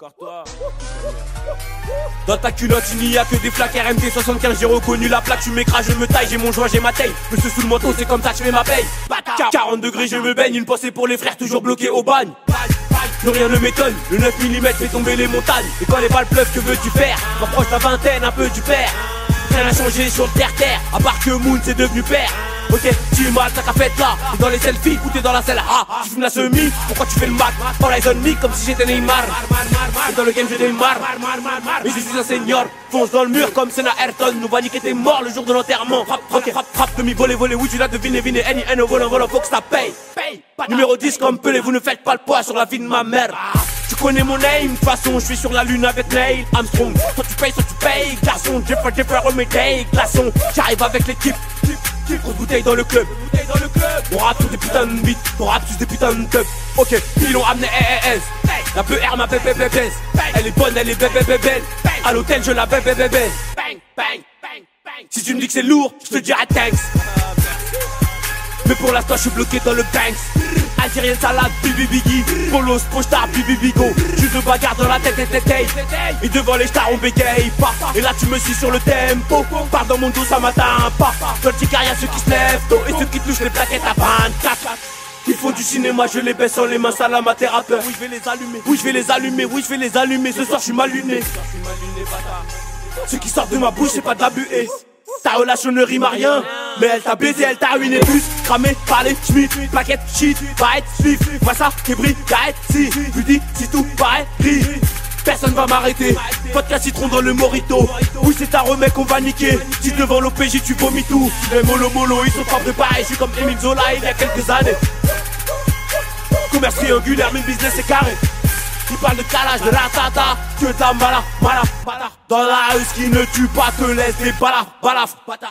Encore toi. Dans ta culotte, il n'y a que des flaques RMT 75, j'ai reconnu la plaque, tu m'écrases, je me taille, j'ai mon joint, j'ai ma taille. Monsieur sous le manteau, c'est comme ça que je fais ma paye. 40 degrés, je me baigne, une pensée pour les frères, toujours bloqués au bagne. Plus rien ne m'étonne, le 9 mm fait tomber les montagnes. Et quand les balles pleuvent, que veux-tu faire? M'approche la vingtaine, un peu du père. Rien n'a changé sur le terre-terre, à part que Moon c'est devenu père. Ok, tu mal, t'as qu'à fait là. T'es dans les selfies ou t'es dans la selle. Ah, tu fumes la semi, pourquoi tu fais le mat? All eyes on me comme si j'étais Neymar. Et dans le game, je démarre. Mais je suis un senior, fonce dans le mur comme Senna Ayrton. Nous va niquer tes morts le jour de l'enterrement. Frappe, ok, frappe, frappe, demi volé. Oui, tu l'as deviné, deviné. N, N, volant, volant, faut que ça paye. Numéro 10 comme Pelé, vous ne faites pas le poids sur la vie de ma mère. Tu connais mon name, de façon, je suis sur la lune avec Neil Armstrong. Soit tu payes, soit tu payes. Garçon, Jeffer, Jeffer, remédie. Glaçon, j'arrive avec l'équipe. Grosse bouteille dans le club. On rappe sur des putains de on rappe sur des putains de clubs. Ok, l'ont amené S. La peu R ma bébé bébé. Elle est bonne, elle est bébé bébé. À l'hôtel, je la bébé bébé. Si tu me dis que c'est lourd, je te dirai thanks. Mais pour l'instant, je suis bloqué dans le Banks. Algérienne salade, bibi biggie Polos, postar, bibi bigo Je de bagarre dans la tête et tête Et devant les stars on bégaye pas Et là tu me suis sur le tempo Pars dans mon dos ça m'atteint pas le carrière ceux qui se lèvent tôt Et ceux qui touchent les plaquettes à 24 ils font du cinéma, je les baisse en les mains, salam à tes rappeurs. Oui, je vais les allumer. Oui, je vais les allumer. Oui, je vais les allumer. Ce soir, je suis mal luné. Ce qui sort de ma bouche, c'est pas de la buée. Ta relation ne rime à rien, mais elle t'a baisé, elle t'a ruiné plus. Cramé par les schmitt, paquette shit, va être swift. Vois ça, qui brille, t'arrêtes si. Tu dis, si tout paraît gris. Personne va m'arrêter, vodka citron dans le morito Oui c'est un remède qu'on va niquer Si devant l'OPJ tu vomis tout Les mollo mollo ils sont pas préparés Je suis comme Emile Zola il y a quelques années Commerce triangulaire mais business est carré il parle de calage, de ratata, que ta mala, mala, mala. Dans la rue, ce qui ne tue pas te laisse des balafres, bata.